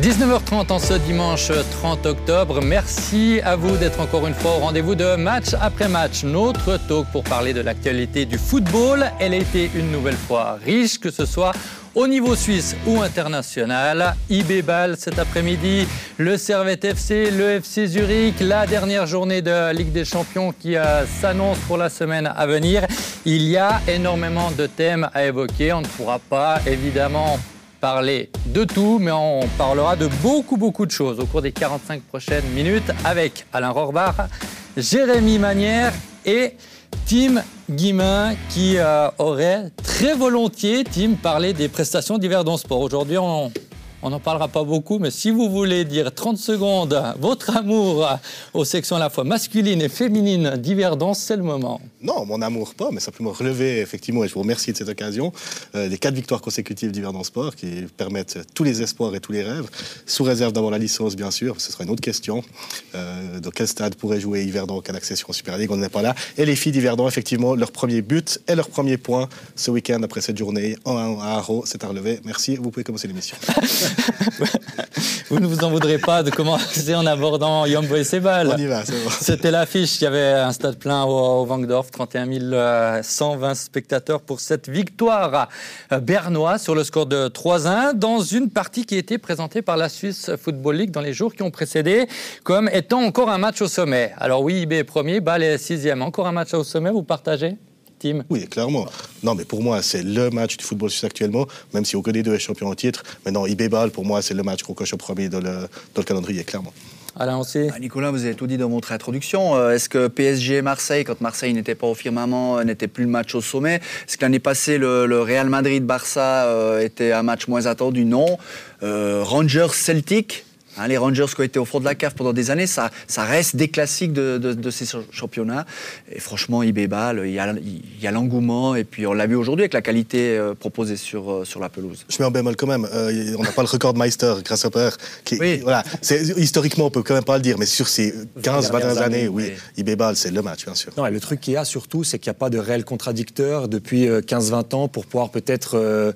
19h30 en ce dimanche 30 octobre. Merci à vous d'être encore une fois au rendez-vous de match après match. Notre talk pour parler de l'actualité du football. Elle a été une nouvelle fois riche, que ce soit au niveau suisse ou international. IB cet après-midi, le Servette FC, le FC Zurich, la dernière journée de Ligue des Champions qui euh, s'annonce pour la semaine à venir. Il y a énormément de thèmes à évoquer. On ne pourra pas évidemment parler de tout, mais on parlera de beaucoup, beaucoup de choses au cours des 45 prochaines minutes avec Alain Rohrbach, Jérémy Manière et Tim Guimain qui euh, aurait très volontiers, Tim, parlé des prestations d'hiver dans sport. Aujourd'hui, on, on n'en parlera pas beaucoup, mais si vous voulez dire 30 secondes votre amour aux sections à la fois masculines et féminines d'Hiverdance, c'est le moment. Non, mon amour pas, mais simplement relever, effectivement, et je vous remercie de cette occasion, euh, les quatre victoires consécutives d'Hiverdance Sport qui permettent tous les espoirs et tous les rêves, sous réserve d'avoir la licence, bien sûr, ce sera une autre question. Euh, dans quel stade pourrait jouer Yverdon en cas d'accession en Super League On n'est pas là. Et les filles d'Hiverdon, effectivement, leur premier but et leur premier point ce week-end après cette journée en à Haro, c'est à relever. Merci, vous pouvez commencer l'émission. vous ne vous en voudrez pas de commencer en abordant Yombo et Sebal. On y va, c'est bon. C'était l'affiche. Il y avait un stade plein au, au 31 120 spectateurs pour cette victoire bernois sur le score de 3-1 dans une partie qui était présentée par la Suisse Football League dans les jours qui ont précédé comme étant encore un match au sommet. Alors oui, IB est premier, Bâle est sixième. Encore un match au sommet, vous partagez? Oui, clairement. Non, mais pour moi, c'est le match du football suisse actuellement, même si aucun des deux est champion en titre. Mais non, IB Ball, pour moi, c'est le match qu'on coche au premier dans le, dans le calendrier, clairement. Alain aussi. Ah, Nicolas, vous avez tout dit dans votre introduction. Euh, est-ce que PSG Marseille, quand Marseille n'était pas au firmament, euh, n'était plus le match au sommet Est-ce que l'année passée, le, Real Madrid-Barça euh, était un match moins attendu? Non. Rangers Celtic Hein, les Rangers qui ont été au fond de la cave pendant des années, ça, ça reste des classiques de, ces championnats. Et franchement, IB Ball, il y a, l'engouement. Et puis on l'a vu aujourd'hui avec la qualité euh, proposée sur, euh, sur la pelouse. Je mets en bémol quand même. Euh, on n'a pas le record Meister grâce au père. Qui, voilà, historiquement, on peut quand même pas le dire. Mais sur ces 15, 20 années, oui, IB Ball, c'est le match, bien sûr. Non, le truc qu'il y a surtout, c'est qu'il n'y a pas de réel contradicteur depuis 15-20 ans pour pouvoir peut-être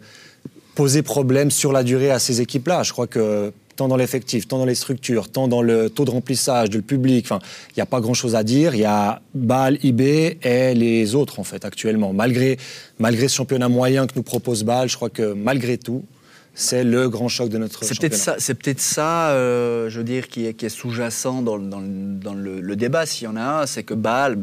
poser problème sur la durée à ces équipes-là. Je crois que tant dans l'effectif, tant dans les structures, tant dans le taux de remplissage, de le public. Enfin, il n'y a pas grand-chose à dire. Il y a Bâle, IB et les autres, en fait, actuellement. Malgré, malgré ce championnat moyen que nous propose Bâle, je crois que malgré tout, c'est le grand choc de notre c'est peut-être ça, c'est peut-être ça, euh, je veux dire, qui est, qui est sous-jacent dans, dans, dans le, débat, s'il y en a un, c'est que Bâle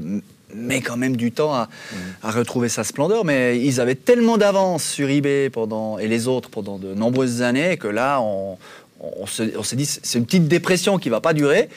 met quand même du temps à, mmh. à, retrouver sa splendeur. Mais ils avaient tellement d'avance sur eBay pendant, et les autres pendant de nombreuses années que là, on, on s'est dit, c'est une petite dépression qui va pas durer.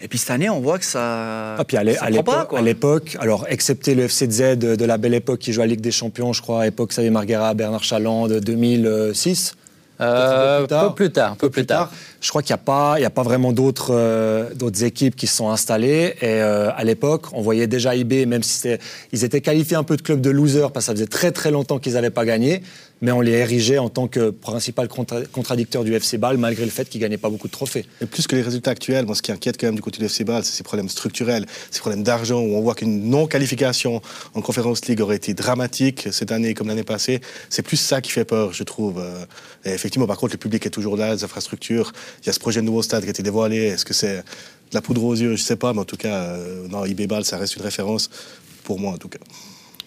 Et puis cette année, on voit que ça. Ah, puis à l'époque, alors excepté le FCZ de, de, la belle époque qui joue à Ligue des Champions, je crois, à l'époque Xavier Marguera, Bernard Chaland, de 2006. Euh, un peu plus tard. Un peu plus tard. Je crois qu'il n'y a, pas, a pas vraiment d'autres euh, d'autres équipes qui se sont installées. Et euh, à l'époque, on voyait déjà IB, même si ils étaient qualifiés un peu de club de losers, parce que ça faisait très très longtemps qu'ils n'avaient pas gagné mais on les érigeait en tant que principal contradicteur du FC Bâle, malgré le fait qu'ils ne gagnaient pas beaucoup de trophées. Et plus que les résultats actuels, moi, ce qui inquiète quand même du côté du FC Bâle, c'est ces problèmes structurels, ces problèmes d'argent, où on voit qu'une non-qualification en Conférence League aurait été dramatique cette année comme l'année passée. C'est plus ça qui fait peur, je trouve. Euh, effectivement, par contre, le public est toujours là, les infrastructures. Il y a ce projet de nouveau stade qui a été dévoilé. Est-ce que c'est de la poudre aux yeux? Je ne sais pas, mais en tout cas, euh, non, IB Bâle, ça reste une référence, pour moi en tout cas.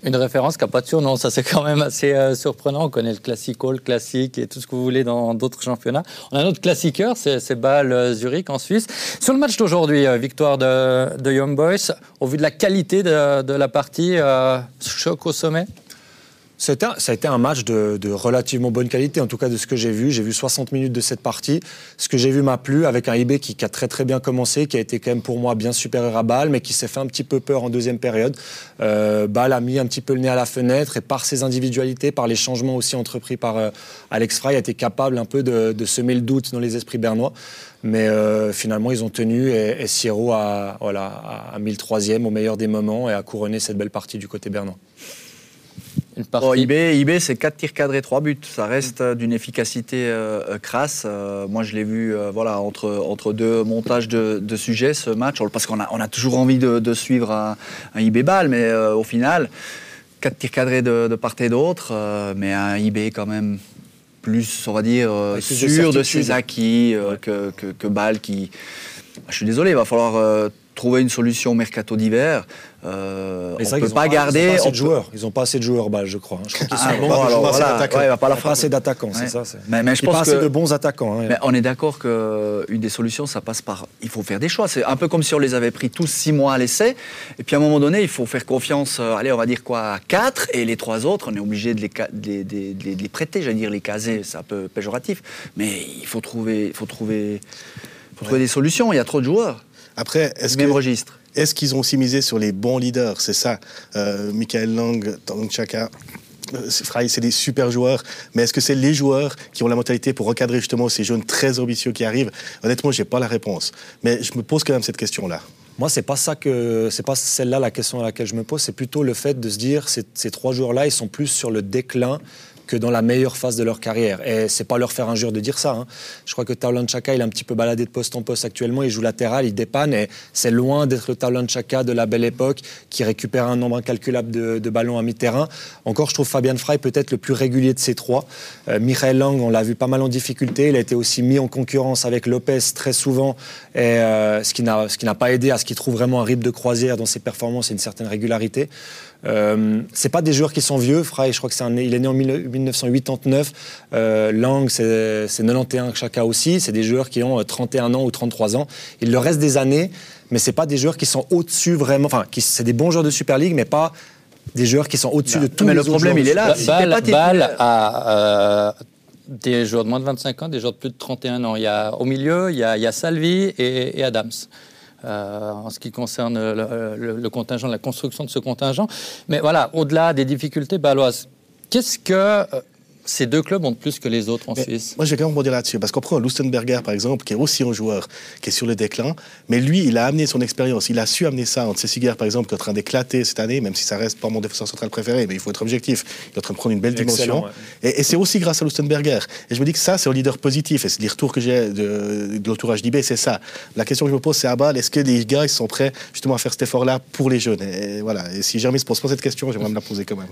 Une référence qui n'a pas de surnom, ça c'est quand même assez euh, surprenant. On connaît le classico, le classique et tout ce que vous voulez dans d'autres championnats. On a un autre classiqueur, c'est Bâle euh, Zurich en Suisse. Sur le match d'aujourd'hui, euh, victoire de, Young Boys, au vu de la qualité de, la partie, choc au sommet? Ça a été un match de, relativement bonne qualité, en tout cas de ce que j'ai vu. J'ai vu 60 minutes de cette partie. Ce que j'ai vu m'a plu, avec un IB qui, a très très bien commencé, qui a été quand même pour moi bien supérieur à Bâle, mais qui s'est fait un petit peu peur en deuxième période. Euh, Bâle a mis un petit peu le nez à la fenêtre et par ses individualités, par les changements aussi entrepris par euh, Alex Frey, a été capable un peu de, semer le doute dans les esprits bernois. Mais euh, finalement, ils ont tenu et, et a, voilà, a mis le troisième au meilleur des moments et a couronné cette belle partie du côté bernois. IB, c'est 4 tirs cadrés, 3 buts. Ça reste euh, d'une efficacité euh, euh, crasse. moi, je l'ai vu voilà, entre, entre deux montages de, sujets, ce match, parce qu'on a, on a toujours envie de, suivre un, IB ball, mais au final, 4 tirs cadrés de, part et d'autre, mais un IB quand même plus, on va dire, sûr de, ses acquis que, que, que Bâle qui. Je suis désolé, il va falloir trouver une solution mercato d'hiver. Euh, on ne peut pas garder. Ils n'ont pas assez de joueurs. Ils n'ont pas assez de joueurs, bah, je crois. Hein. Je crois qu'ils ah, sont bons. Alors, voilà, ouais, pas la pas assez d'attaquants, c'est ça. Mais, mais je pense pas assez de bons attaquants. Hein. Mais on est d'accord qu'une des solutions, ça passe par. Il faut faire des choix. C'est un peu comme si on les avait pris tous six mois à l'essai. Et puis à un moment donné, il faut faire confiance. Euh, allez, on va dire quoi, à quatre. Et les trois autres, on est obligé de les, de, de, de les prêter. J'allais dire les caser, c'est un peu péjoratif. Mais il faut trouver, faut trouver, faut trouver des solutions. Il y a trop de joueurs. Après, est-ce Même registre. Est-ce qu'ils ont aussi misé sur les bons leaders? C'est ça. Euh, Michael Lang, Tang Chaka. Euh, c'est des super joueurs, mais est-ce que c'est les joueurs qui ont la mentalité pour recadrer justement ces jeunes très ambitieux qui arrivent? Honnêtement, je n'ai pas la réponse. Mais je me pose quand même cette question-là. Moi, c'est pas ça que c'est pas celle-là la question à laquelle je me pose. C'est plutôt le fait de se dire ces, ces trois joueurs-là, ils sont plus sur le déclin que dans la meilleure phase de leur carrière. Et c'est pas leur faire injure de dire ça. Hein. Je crois que Taulan Chaka, il est un petit peu baladé de poste en poste actuellement. Il joue latéral, il dépanne et c'est loin d'être le Taulan Chaka de la belle époque qui récupère un nombre incalculable de, ballons à mi-terrain. Encore, je trouve Fabian Frey peut-être le plus régulier de ces trois. Euh, Michael Lang, on l'a vu pas mal en difficulté. Il a été aussi mis en concurrence avec Lopez très souvent, et, euh, ce qui n'a pas aidé à ce qu'il trouve vraiment un rythme de croisière dans ses performances et une certaine régularité. Euh, c'est pas des joueurs qui sont vieux. Frey, je crois que c'est il est né en 1989. Euh, Lang, c'est 91 chacun aussi. C'est des joueurs qui ont 31 euh, ans ou 33 ans. Il leur reste des années, mais c'est pas des joueurs qui sont au-dessus vraiment. Enfin, c'est des bons joueurs de Super League, mais pas des joueurs qui sont au-dessus de tout. Mais le problème, il est là. Ball, a des joueurs de moins de 25 ans, des joueurs de plus de 31 ans. Il y a, au milieu, il y a, Salvi et Adams. Euh, en ce qui concerne le, contingent, la construction de ce contingent. Mais voilà, au-delà des difficultés baloises, qu'est-ce que euh, ces deux clubs ont plus que les autres en Suisse Moi, je vais quand même rebondir là-dessus. Parce qu'on prend Lustenberger, par exemple, qui est aussi un joueur qui est sur le déclin. Mais lui, il a amené son expérience. Il a su amener ça. Entre Cessiger, par exemple, qui est en train d'éclater cette année, même si ça reste pas mon défenseur central préféré, mais il faut être objectif. Il est en train de prendre une belle dimension. Et, c'est aussi grâce à Lustenberger. Et je me dis que ça, c'est un leader positif. Et c'est les retours que j'ai de, de l'entourage d'IB, c'est ça. La question que je me pose, c'est à balle, est-ce que les gars ils sont prêts justement à faire cet effort-là pour les jeunes? Et, voilà. Et si jamais se pose pas cette question, j'aimerais me la poser quand même.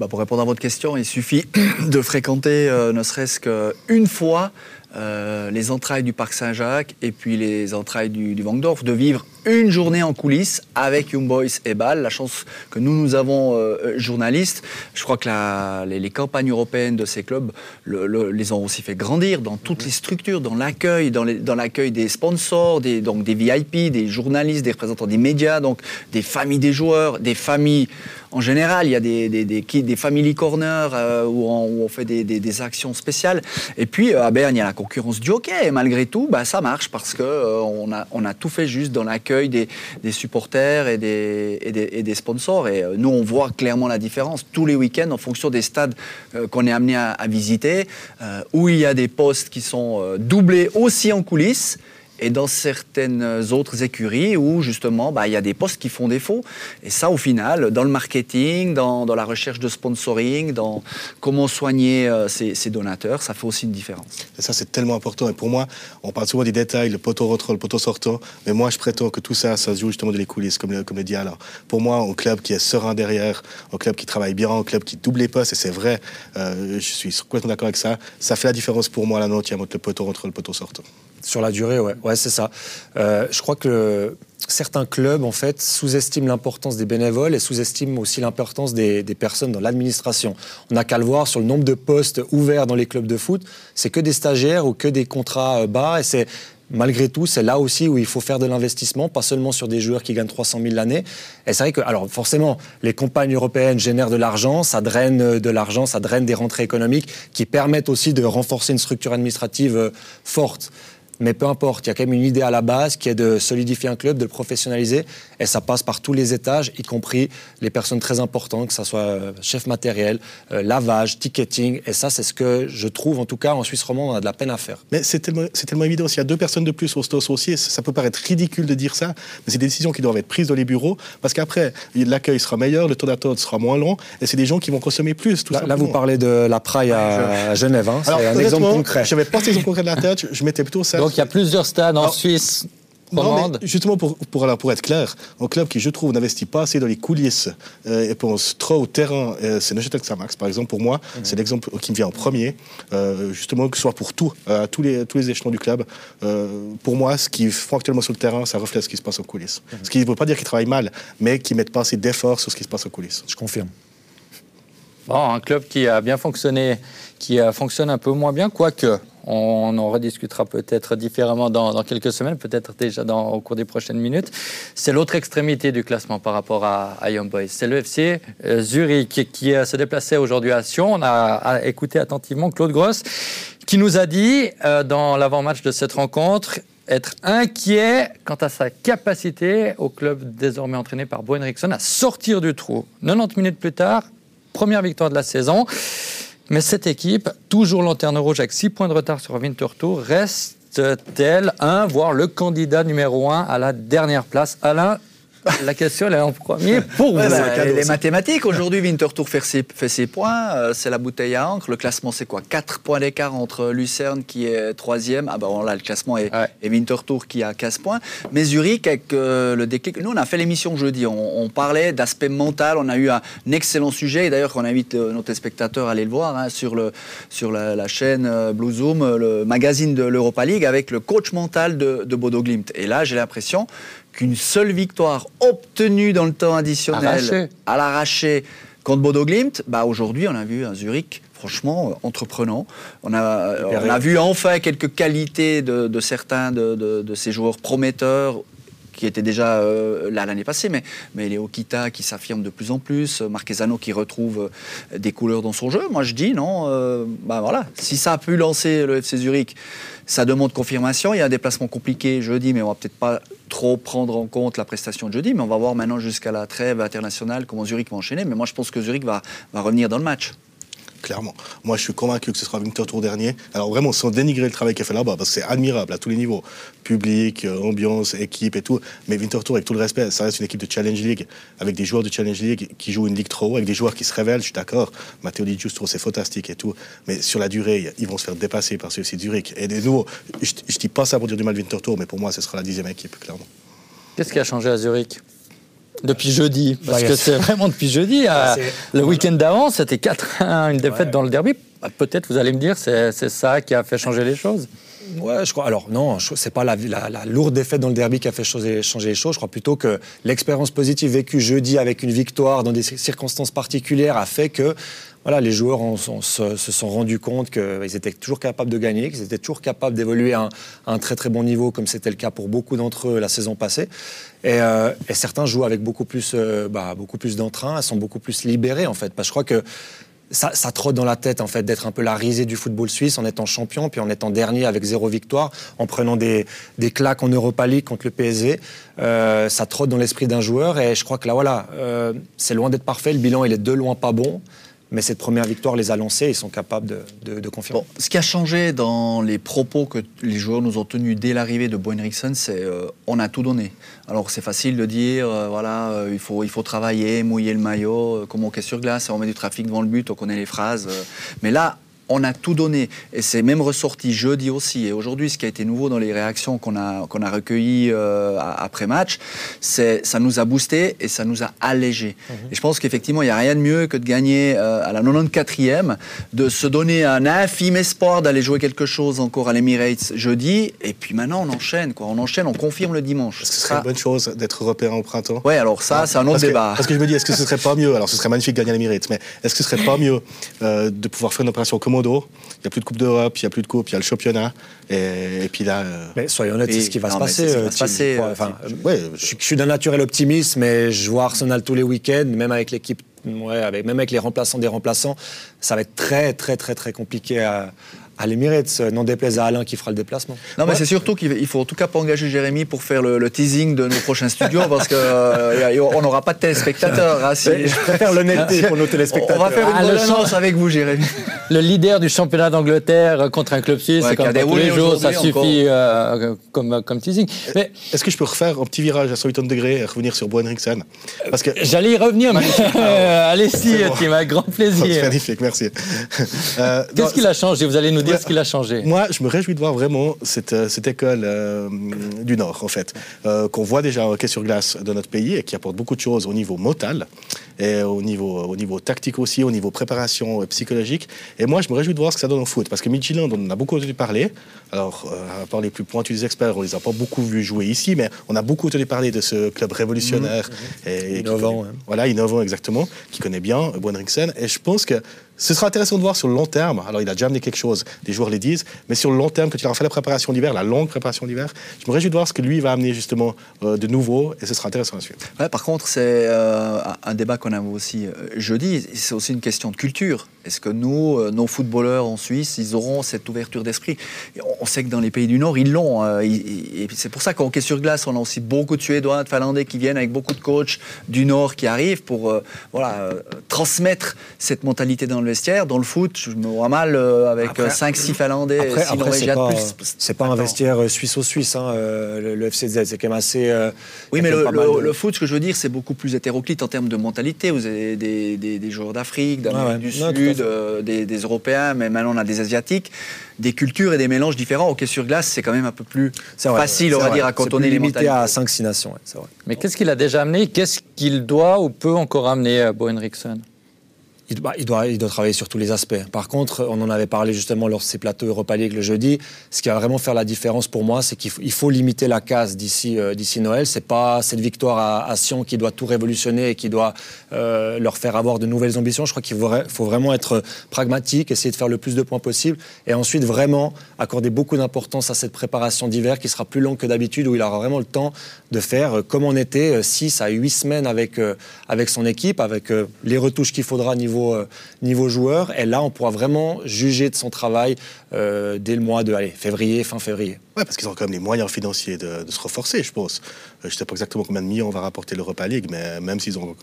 Bah, pour répondre à votre question, il suffit de fréquenter euh, ne serait-ce qu'une fois euh, les entrailles du Parc Saint-Jacques et puis les entrailles du, du de vivre une journée en coulisses avec Young Boys et Bâle. La chance que nous, nous avons, euh, journalistes, je crois que les, campagnes européennes de ces clubs les ont aussi fait grandir dans toutes les structures, dans l'accueil, dans, l'accueil des sponsors, des, donc des VIP, des journalistes, des représentants des médias, donc des familles des joueurs, des familles en général. Il y a des, des, des, family corners euh, où, on, fait des, actions spéciales. Et puis à Berne, il y a la concurrence du hockey. Et malgré tout, bah, ça marche parce qu'on euh, on a tout fait juste dans l'accueil des, supporters et des, sponsors. Et euh, nous, on voit clairement la différence tous les week-ends en fonction des stades euh, qu'on est amené à, visiter, euh, où il y a des postes qui sont doublés aussi en coulisses et dans certaines autres écuries où justement bah, il y a des postes qui font défaut. Et ça, au final, dans le marketing, dans, dans la recherche de sponsoring, dans comment soigner euh, donateurs, ça fait aussi une différence. Et ça, c'est tellement important. Et pour moi, on parle souvent des détails, le poteau rentrant, le poteau sortant, mais moi, je prétends que tout ça, ça se joue justement de les coulisses, comme le, comme le dit Alain. Pour moi, un club qui est serein derrière, un club qui travaille bien, un club qui double les postes, et c'est vrai, euh, je suis complètement d'accord avec ça, ça fait la différence pour moi la note, entre le poteau rentrant, le poteau sortant. Sur la durée, ouais, c'est ça. Euh, je crois que certains clubs, en fait, sous-estiment l'importance des bénévoles et sous-estiment aussi l'importance des, personnes dans l'administration. On n'a qu'à le voir sur le nombre de postes ouverts dans les clubs de foot. C'est que des stagiaires ou que des contrats euh, bas. Et c'est malgré tout, c'est là aussi où il faut faire de l'investissement, pas seulement sur des joueurs qui gagnent 300 000 l'année. Et c'est vrai que, alors forcément, les campagnes européennes génèrent de l'argent, ça draine de l'argent, ça draine des rentrées économiques qui permettent aussi de renforcer une structure administrative euh, forte. Mais peu importe, il y a quand même une idée à la base qui est de solidifier un club, de le professionnaliser. Et ça passe par tous les étages, y compris les personnes très importantes, que ce soit euh, chef matériel, euh, lavage, ticketing. Et ça, c'est ce que je trouve, en tout cas, en Suisse romande, on a de la peine à faire. Mais c'est tellement, tellement, évident. S'il y a deux personnes de plus au STOS aussi, ça peut paraître ridicule de dire ça, mais c'est des décisions qui doivent être prises dans les bureaux. Parce qu'après, l'accueil sera meilleur, le taux d'attente sera moins long. Et c'est des gens qui vont consommer plus. Tout là, là, vous parlez de la praille à, Genève. Hein. C'est un exemple concret. Je n'avais pas cet exemple concret de la tête. Je mettais plutôt ça. Donc il y a plusieurs stades en Suisse romande Justement, pour, pour, alors, pour être clair, un club qui, je trouve, n'investit pas assez dans les coulisses euh, et pense trop au terrain, euh, c'est Neuchâtel Xamax, par exemple. Pour moi, c'est l'exemple qui me vient en premier. Euh, justement, que ce soit pour tout, à tous, les, tous les échelons du club. pour moi, ce qu'ils font actuellement sur le terrain, ça reflète ce qui se passe en coulisses. Ce qui ne veut pas dire qu'ils travaillent mal, mais qu'ils mettent pas assez d'efforts sur ce qui se passe en coulisses. Je confirme. Bon, un club qui a bien fonctionné, qui fonctionne un peu moins bien, quoique on en rediscutera peut-être différemment dans, quelques semaines, peut-être déjà dans, au cours des prochaines minutes. C'est l'autre extrémité du classement par rapport à, Young Boys. C'est le FC euh, Zurich qui, se déplaçait aujourd'hui à Sion. On a, écouté attentivement Claude Gross qui nous a dit euh, dans l'avant-match de cette rencontre être inquiet quant à sa capacité au club désormais entraîné par Bo Henriksen à sortir du trou. 90 minutes plus tard, première victoire de la saison. Mais cette équipe, toujours lanterne rouge avec 6 points de retard sur Winterthur, reste-t-elle un, voire le candidat numéro 1 à la dernière place? Alain, la question, elle est en premier pour vous. Bah, les mathématiques, aujourd'hui, Winterthur fait ses, fait points, euh, c'est la bouteille à encre. Le classement, c'est quoi? 4 points d'écart entre Lucerne qui est troisième. Ah ben là, le classement est, et Winterthur qui a 15 points. Mais Zurich, avec euh, le déclic. Nous, on a fait l'émission jeudi. On, parlait d'aspect mental. On a eu un, excellent sujet. Et d'ailleurs, on invite euh, nos téléspectateurs à aller le voir hein, sur, le, sur la, chaîne Blue Zoom, le magazine de l'Europa League, avec le coach mental de, de Bodo Glimt. Et là, j'ai l'impression qu'une seule victoire obtenue dans le temps additionnel à l'arraché contre Bodo Glimt, bah aujourd'hui on a vu un Zurich franchement euh, entreprenant. On a, on a vu enfin quelques qualités de, certains de, ces joueurs prometteurs qui étaient déjà euh, là l'année passée, mais, mais Léo Kita qui s'affirme de plus en plus, Marquezano qui retrouve euh, des couleurs dans son jeu. Moi je dis non, bah voilà, si ça a pu lancer le FC Zurich ça demande confirmation. Il y a un déplacement compliqué jeudi, mais on va peut-être pas trop prendre en compte la prestation de jeudi. Mais on va voir maintenant jusqu'à la trêve internationale comment Zurich va enchaîner. Mais moi, je pense que Zurich va revenir dans le match clairement. Moi, je suis convaincu que ce sera Winter Tour dernier. Alors vraiment, sans dénigrer le travail qu'il a fait là-bas, parce que c'est admirable à tous les niveaux, public, euh, ambiance, équipe et tout. Mais Winter Tour, avec tout le respect, ça reste une équipe de Challenge League, avec des joueurs de Challenge League qui jouent une ligue trop haut, avec des joueurs qui se révèlent. Je suis d'accord. Matteo Di Giusto, c'est fantastique et tout. Mais sur la durée, ils vont se faire dépasser par ceux-ci Zurich. Et de nouveau, je, ne dis pas ça pour dire du mal Winter Tour, mais pour moi, ce sera la dixième équipe, clairement. Qu'est-ce qui a changé à Zurich? Depuis jeudi, parce que c'est vraiment depuis jeudi. le week-end d'avant, c'était 4-1, une défaite dans le derby. Bah, peut-être, vous allez me dire, c'est ça qui a fait changer les choses Ouais, je crois. Alors non, c'est pas la, lourde défaite dans le derby qui a fait changer, les choses. Je crois plutôt que l'expérience positive vécue jeudi avec une victoire dans des circonstances particulières a fait que voilà, les joueurs se, sont rendus compte qu'ils étaient toujours capables de gagner, qu'ils étaient toujours capables d'évoluer à, un très très bon niveau, comme c'était le cas pour beaucoup d'entre eux la saison passée. Et, euh, certains jouent avec beaucoup plus, euh, bah, beaucoup plus d'entrain, sont beaucoup plus libérés en fait. Parce que je crois que ça, ça, trotte dans la tête en fait d'être un peu la risée du football suisse en étant champion puis en étant dernier avec zéro victoire, en prenant des, des claques en Europa League contre le PSG. Euh, ça trotte dans l'esprit d'un joueur et je crois que là voilà, euh, c'est loin d'être parfait. Le bilan il est de loin pas bon. Mais cette première victoire les a lancés, ils sont capables de, confirmer. ce qui a changé dans les propos que les joueurs nous ont tenus dès l'arrivée de Bo c'est euh, on a tout donné. Alors c'est facile de dire, euh, voilà, euh, il, faut, il faut travailler, mouiller le maillot, comme on est sur glace, on met du trafic devant le but, on connaît les phrases. mais là, on a tout donné. Et c'est même ressorti jeudi aussi. Et aujourd'hui, ce qui a été nouveau dans les réactions qu'on a, qu'on a recueillies euh, après match, c'est ça nous a boosté et ça nous a allégé. Mhm. Et je pense qu'effectivement, il n'y a rien de mieux que de gagner euh, à la 94e, de se donner un infime espoir d'aller jouer quelque chose encore à l'Emirates jeudi. Et puis maintenant, on enchaîne. Quoi. On enchaîne, on confirme le dimanche. Est-ce que ce serait une bonne chose d'être repéré au printemps? Oui, alors ça, c'est un autre débat. parce que je me dis, est-ce que ce serait pas mieux? Alors, ce serait magnifique de gagner à l'Emirates, mais est-ce que ce serait pas mieux euh, de pouvoir faire une opération il n'y a plus de Coupe d'Europe, il n'y a plus de Coupe, il y a le championnat. Et, puis là. Euh, mais soyons honnêtes, c'est ce qui va se passer. je, suis d'un naturel optimiste, mais je vois Arsenal tous les week-ends, même avec l'équipe Ouais, avec, même avec les remplaçants des remplaçants, ça va être très, très, très, très compliqué à, à l'Emirates, n'en déplaise à Alain qui fera le déplacement. Non, mais c'est surtout qu'il faut en tout cas pas engager Jérémy pour faire le, teasing de nos prochains studios parce qu'on euh, n'aura pas de téléspectateurs. Hein, je préfère l'honnêteté pour nos téléspectateurs. On va faire une ah, chance avec vous, Jérémy. Le leader du championnat d'Angleterre contre un club suisse, c'est comme tous les jours, ça suffit euh, comme, comme teasing. Mais Est-ce que je peux refaire un petit virage à 180 degrés et revenir sur Bo Henriksen Parce que J'allais y revenir, mais allez-y, Tim, avec grand plaisir. Magnifique, merci. Euh, Qu'est-ce qu'il a changé? Vous allez nous dire Qu'est-ce qu'il a changé? Moi, je me réjouis de voir vraiment cette, euh, cette école euh, du Nord, en fait, euh, qu'on voit déjà au hockey sur glace de notre pays et qui apporte beaucoup de choses au niveau motal et au niveau, au niveau tactique aussi, au niveau préparation psychologique. Et moi, je me réjouis de voir ce que ça donne au foot, parce que Midtjylland, on en a beaucoup entendu parler. Alors, à part les plus pointus des experts, on les a pas beaucoup vus jouer ici, mais on a beaucoup entendu parler de ce club révolutionnaire. Mmh, mmh. Et, innovant. Connaît, Voilà, innovant exactement, qui connaît bien Bonriksen. Et je pense que ce sera intéressant de voir sur le long terme. Alors, il a déjà amené quelque chose, des joueurs les disent, mais sur le long terme, quand il aura fait la préparation d'hiver, la longue préparation d'hiver, je me réjouis de voir ce que lui va amener justement euh, de nouveau, et ce sera intéressant à suivre. Par contre, c'est euh, un débat qu'on a aussi euh, jeudi, c'est aussi une question de culture. Est-ce que nous, nos footballeurs en Suisse, ils auront cette ouverture d'esprit? On sait que dans les pays du Nord, ils l'ont. Euh, et c'est pour ça qu'en hockey sur glace, on a aussi beaucoup de Suédois, de Finlandais qui viennent avec beaucoup de coachs du Nord qui arrivent pour voilà, transmettre cette mentalité dans le vestiaire. Dans le foot, je me vois mal avec 5-6 Finlandais, après, 6 après, Norvégiens pas, de plus. C'est pas un vestiaire suisse-au-suisse, hein, le, le, FCZ. C'est quand même assez. oui, mais le, le, de... le, foot, ce que je veux dire, c'est beaucoup plus hétéroclite en termes de mentalité. Vous avez des, des, des joueurs d'Afrique, d'Amérique ouais. du non, Sud, euh, des, des, Européens, mais maintenant on a des Asiatiques, des cultures et des mélanges différents. Hockey sur glace, c'est quand même un peu plus vrai, facile, on va vrai. dire, à cantonner les limité mentalités. à 5-6 nations, ouais, c'est vrai. Mais qu'est-ce qu'il a déjà amené? Qu'est-ce qu'il doit ou peut encore amener à Bo Henriksen? Il, doit, il doit travailler sur tous les aspects. Par contre, on en avait parlé justement lors de ces plateaux Europa League le jeudi. Ce qui va vraiment faire la différence pour moi, c'est qu'il faut, limiter la casse d'ici euh, d'ici Noël. C'est pas cette victoire à, Sion qui doit tout révolutionner et qui doit euh, leur faire avoir de nouvelles ambitions. Je crois qu'il faut, vraiment être pragmatique, essayer de faire le plus de points possible, et ensuite vraiment accorder beaucoup d'importance à cette préparation d'hiver qui sera plus longue que d'habitude, où il aura vraiment le temps de faire euh, comme on était 6 à 8 semaines avec euh, son équipe, avec euh, les retouches qu'il faudra niveau niveau, euh, niveau joueur. Et là, on pourra vraiment juger de son travail euh, dès le mois de allez, février, fin février. Oui, parce qu'ils ont quand même les moyens financiers de, de se reforcer, je pense. Euh, je ne sais pas exactement combien de millions va rapporter l'Europa League, mais même s'ils ont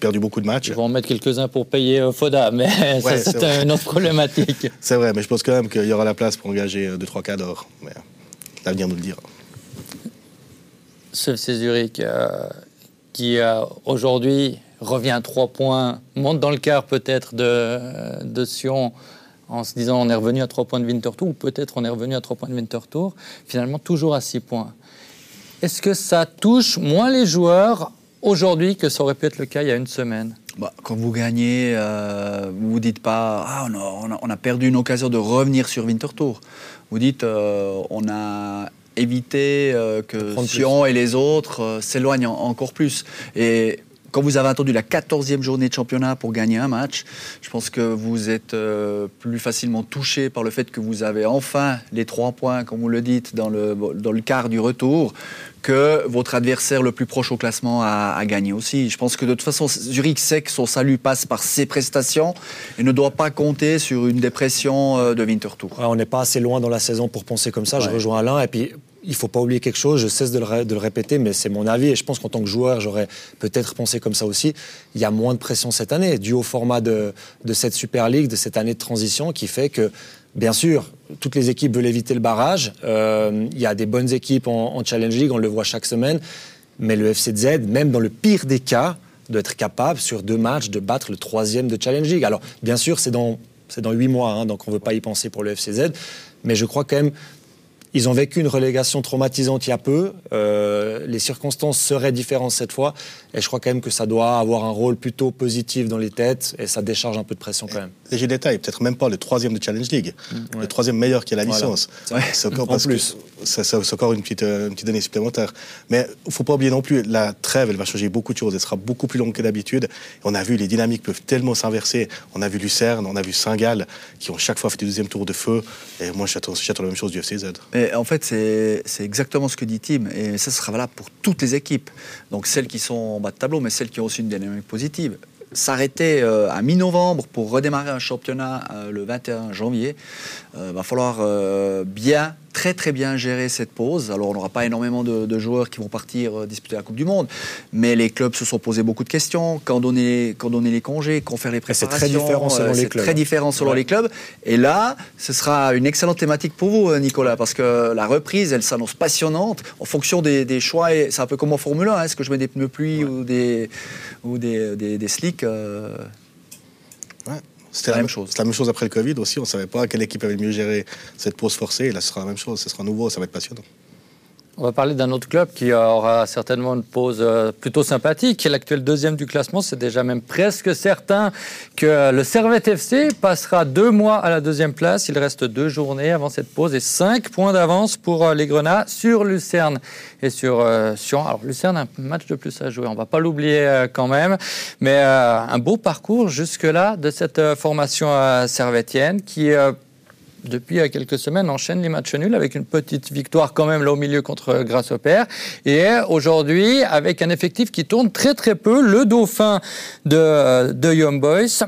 perdu beaucoup de matchs. Ils vont en mettre quelques-uns pour payer euh, Foda, mais ouais, ça, c'est une autre problématique. c'est vrai, mais je pense quand même qu'il y aura la place pour engager 2-3 cas d'or. Mais l'avenir nous le dira. Ce FC Zurich, euh, qui euh, aujourd'hui revient à 3 points, monte dans le quart peut-être de, de Sion en se disant on est revenu à 3 points de Winterthur, ou peut-être on est revenu à 3 points de Winterthur, finalement toujours à 6 points. Est-ce que ça touche moins les joueurs aujourd'hui que ça aurait pu être le cas il y a une semaine? Bah, quand vous gagnez, euh, vous vous dites pas ah, on, a, on, a, perdu une occasion de revenir sur Winterthur. Vous dites euh, on a évité euh, que Sion et les autres euh, s'éloignent encore plus. Et quand vous avez attendu la 14e journée de championnat pour gagner un match, je pense que vous êtes euh, plus facilement touché par le fait que vous avez enfin les trois points, comme vous le dites, dans le, dans le quart du retour, que votre adversaire le plus proche au classement a, a, gagné aussi. Je pense que de toute façon, Zurich sait que son salut passe par ses prestations et ne doit pas compter sur une dépression euh, de Winterthur. Ouais, on n'est pas assez loin dans la saison pour penser comme ça, ouais. je rejoins Alain. Et puis, il faut pas oublier quelque chose, je cesse de le, répéter, mais c'est mon avis, et je pense qu'en tant que joueur, j'aurais peut-être pensé comme ça aussi. Il y a moins de pression cette année, dû au format de, cette Super League, de cette année de transition, qui fait que, bien sûr, toutes les équipes veulent éviter le barrage. Euh, il y a des bonnes équipes en, en, Challenge League, on le voit chaque semaine, mais le FCZ, même dans le pire des cas, doit être capable, sur deux matchs, de battre le troisième de Challenge League. Alors, bien sûr, c'est dans, dans huit mois, hein, donc on ne veut pas y penser pour le FCZ, mais je crois quand même ils ont vécu une relégation traumatisante il y a peu. Euh, les circonstances seraient différentes cette fois. Et je crois quand même que ça doit avoir un rôle plutôt positif dans les têtes. Et ça décharge un peu de pression quand même. Léger détail, peut-être même pas le troisième de Challenge League. Mmh, ouais. Le troisième meilleur qui a la licence. Voilà. C'est encore, parce plus. c'est encore une petite, une petite donnée supplémentaire. Mais il ne faut pas oublier non plus, la trêve, elle va changer beaucoup de choses. Elle sera beaucoup plus longue que d'habitude. On a vu, les dynamiques peuvent tellement s'inverser. On a vu Lucerne, on a vu Saint-Gall, qui ont chaque fois fait des deuxièmes tours de feu. Et moi, j'attends la même chose du FCZ. Et en fait, c'est exactement ce que dit Tim. Et ça sera valable pour toutes les équipes. Donc celles qui sont en bas de tableau, mais celles qui ont aussi une dynamique positive. S'arrêter euh, à mi-novembre pour redémarrer un championnat euh, le 21 janvier, il euh, va falloir bien, très très bien gérer cette pause. Alors on n'aura pas énormément de, de, joueurs qui vont partir euh, disputer la Coupe du Monde, mais les clubs se sont posé beaucoup de questions. Quand donner, quand donner les congés, quand faire les préparations C'est très différent selon les clubs. très différent selon ouais. les clubs. Et là, ce sera une excellente thématique pour vous, Nicolas, parce que la reprise, elle s'annonce passionnante en fonction des, des choix. C'est un peu comme en Formule 1, hein, est-ce que je mets des pneus pluie ouais. ou des, ou des, des, des slicks. C'était la, même chose. C'est la même chose après le Covid aussi. On ne savait pas quelle équipe avait mieux géré cette pause forcée. Et là, ce sera la même chose. Ce sera nouveau. Ça va être passionnant. On va parler d'un autre club qui aura certainement une pause euh, plutôt sympathique. L'actuel deuxième du classement, c'est déjà même presque certain que le Servette FC passera deux mois à la deuxième place. Il reste deux journées avant cette pause et cinq points d'avance pour euh, les Grenats sur Lucerne et sur euh, Sion. Alors Lucerne a un match de plus à jouer, on va pas l'oublier quand même, mais un beau parcours jusque-là de cette formation servettienne qui depuis quelques semaines, enchaîne les matchs nuls avec une petite victoire quand même là au milieu contre Père. Et aujourd'hui, avec un effectif qui tourne très très peu, le dauphin de, Young Boys.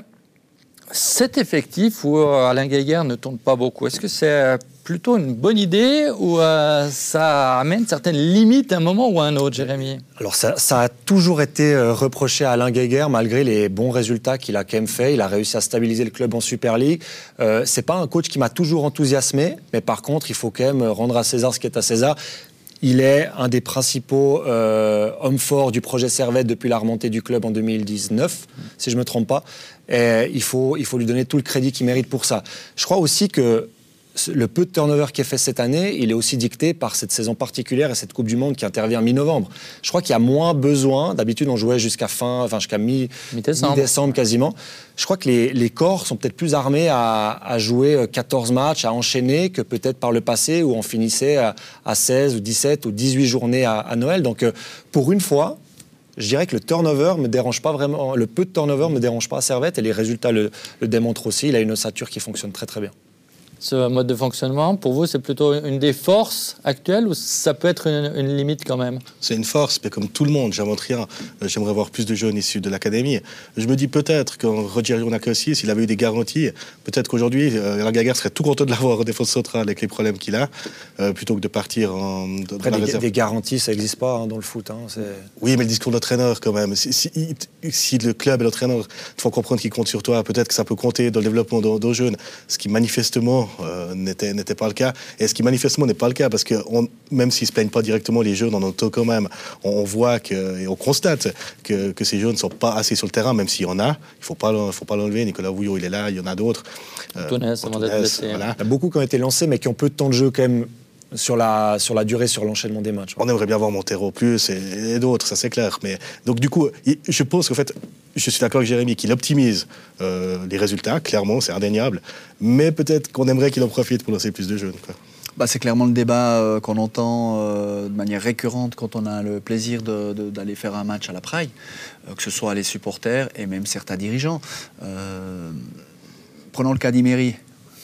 Cet effectif où Alain Geiger ne tourne pas beaucoup, est-ce que c'est plutôt une bonne idée ou euh, ça amène certaines limites à un moment ou à un autre, Jérémy? Alors ça, a toujours été euh, reproché à Alain Guéguer malgré les bons résultats qu'il a quand même fait. Il a réussi à stabiliser le club en Super League. Euh, c'est pas un coach qui m'a toujours enthousiasmé, mais par contre, il faut quand même rendre à César ce qui est à César. Il est un des principaux euh, hommes forts du projet Servette depuis la remontée du club en 2019, si je ne me trompe pas. Et il, faut, il faut lui donner tout le crédit qu'il mérite pour ça. Je crois aussi que le peu de turnover qui est fait cette année, il est aussi dicté par cette saison particulière et cette Coupe du Monde qui intervient mi-novembre. Je crois qu'il y a moins besoin. D'habitude, on jouait jusqu'à fin, enfin jusqu'à mi-décembre quasiment. Je crois que les, corps sont peut-être plus armés à, jouer 14 euh, matchs, à enchaîner, que peut-être par le passé où on finissait à, 16 ou 17 ou 18 journées à, Noël. Donc, euh, pour une fois, je dirais que le turnover me dérange pas vraiment. Le peu de turnover me dérange pas à Servette et les résultats le, le démontrent aussi. Il a une ossature qui fonctionne très très bien ce mode de fonctionnement Pour vous, c'est plutôt une des forces actuelles ou ça peut être une, limite quand même? C'est une force, mais comme tout le monde, j'invente rien. Euh, j'aimerais voir plus de jeunes issus de l'académie. Je me dis peut-être qu'en Roger aussi, s'il avait eu des garanties, peut-être qu'aujourd'hui, euh, la Gaguerre serait tout content de l'avoir au défaut central avec les problèmes qu'il a, euh, plutôt que de partir en, dans Après, la des, des, garanties, ça n'existe pas hein, dans le foot. Hein, oui, mais le discours de l'entraîneur quand même. Si, le club et l'entraîneur te font comprendre qu'ils comptent sur toi, peut-être que ça peut compter dans le développement de nos jeunes, ce qui manifestement euh, n'était pas le cas. Et ce qui manifestement n'est pas le cas, parce que même s'ils ne se plaignent pas directement, les jeunes en ont quand même. On, voit que, et on constate que, ces jeunes ne sont pas assez sur le terrain, même s'il y en a. Il ne faut pas l'enlever. Nicolas Vouillot, il est là, il y en a d'autres. Euh, Il y a beaucoup qui ont été lancés, mais qui ont peu de temps de jeu quand même sur la, sur la durée, sur l'enchaînement des matchs. On aimerait bien voir Montero plus et, d'autres, ça c'est clair. Mais, donc du coup, je pense qu'en fait, je suis d'accord avec Jérémy qu'il optimise euh, les résultats, clairement, c'est indéniable. Mais peut-être qu'on aimerait qu'il en profite pour lancer plus de jeunes. Bah, c'est clairement le débat euh, qu'on entend euh, de manière récurrente quand on a le plaisir d'aller faire un match à la Praille, que ce soit les supporters et même certains dirigeants. prenons le cas d'Imery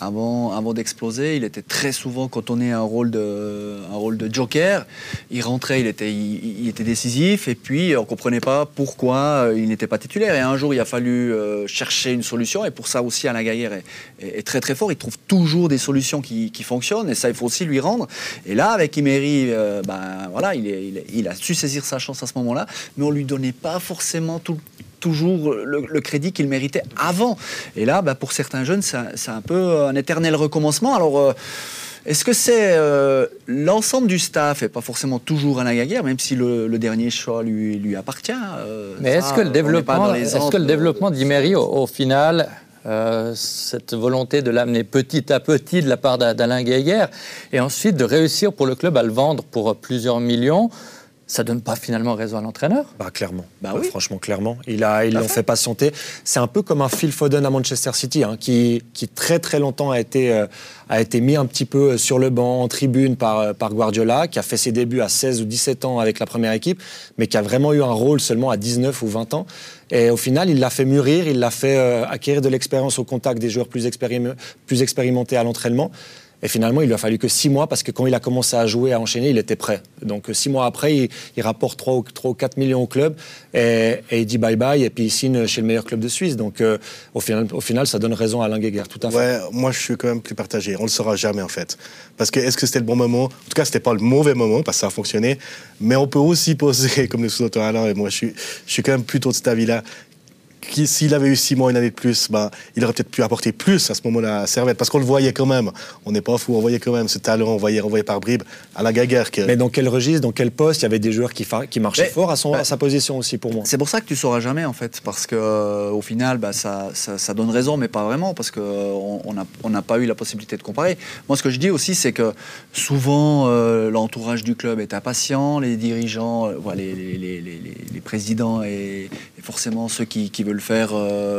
avant, d'exploser. Il était très souvent, on est un rôle de, un rôle de joker, il rentrait, il était, il, était décisif, et puis on ne comprenait pas pourquoi euh, il n'était pas titulaire. Et un jour, il a fallu euh, chercher une solution, et pour ça aussi, Alain Gaillère est, très très fort. Il trouve toujours des solutions qui, fonctionnent, et ça, il faut aussi lui rendre. Et là, avec Imery, euh, ben, voilà, il, a su saisir sa chance à ce moment-là, mais on ne lui donnait pas forcément tout, toujours le, crédit qu'il méritait avant. Et là, bah, pour certains jeunes, c'est un peu un éternel recommencement. Alors, euh, est-ce que c'est euh, l'ensemble du staff et pas forcément toujours Alain Gaguerre, même si le, dernier choix lui, lui appartient euh, Mais est-ce que le développement, que le développement d'Imery, au, final, cette volonté de l'amener petit à petit de la part d'Alain Gaguerre, et ensuite de réussir pour le club à le vendre pour plusieurs millions, ça donne pas finalement raison à l'entraîneur? Bah clairement, bah, oui. franchement clairement. Il a, ils l'ont fait patienter. C'est un peu comme un Phil Foden à Manchester City, hein, qui, qui très très longtemps a été, euh, a été mis un petit peu euh, sur le banc, en tribune par, euh, par Guardiola, qui a fait ses débuts à 16 ou 17 ans avec la première équipe, mais qui a vraiment eu un rôle seulement à 19 ou 20 ans. Et au final, il l'a fait mûrir, il l'a fait acquérir de l'expérience au contact des joueurs plus, plus expérimentés à l'entraînement. Et finalement, il lui a fallu que six mois parce que quand il a commencé à jouer, à enchaîner, il était prêt. Donc six mois après, il, rapporte 3 ou, 3 ou 4 millions au club et, il dit bye bye et puis il signe chez le meilleur club de Suisse. Donc euh, au, final, ça donne raison à Alain Guéguer, tout à fait. Ouais, moi je suis quand même plus partagé. On ne le saura jamais en fait. Parce que est-ce que c'était le bon moment? En tout cas, c'était pas le mauvais moment parce que ça a fonctionné. Mais on peut aussi poser, comme le sous-auteur Alain et moi, je suis, je suis quand même plutôt de cet avis-là s'il avait eu six mois, une année de plus, ben, il aurait peut-être pu apporter plus à ce moment-là à Servette. Parce qu'on le voyait quand même. On n'est pas fou. On voyait quand même ce talent. On voyait par bribes à la gaguerre. Que... Mais dans quel registre, dans quel poste Il y avait des joueurs qui, qui marchaient fort à, son, à, sa position aussi pour moi? C'est pour ça que tu sauras jamais en fait. Parce qu'au euh, final, bah, ça, ça, donne raison, mais pas vraiment. Parce qu'on euh, n'a on n'a pas eu la possibilité de comparer. Moi, ce que je dis aussi, c'est que souvent, euh, l'entourage du club est impatient. Les dirigeants, les, les, les, les, présidents et, forcément ceux qui, qui veulent faire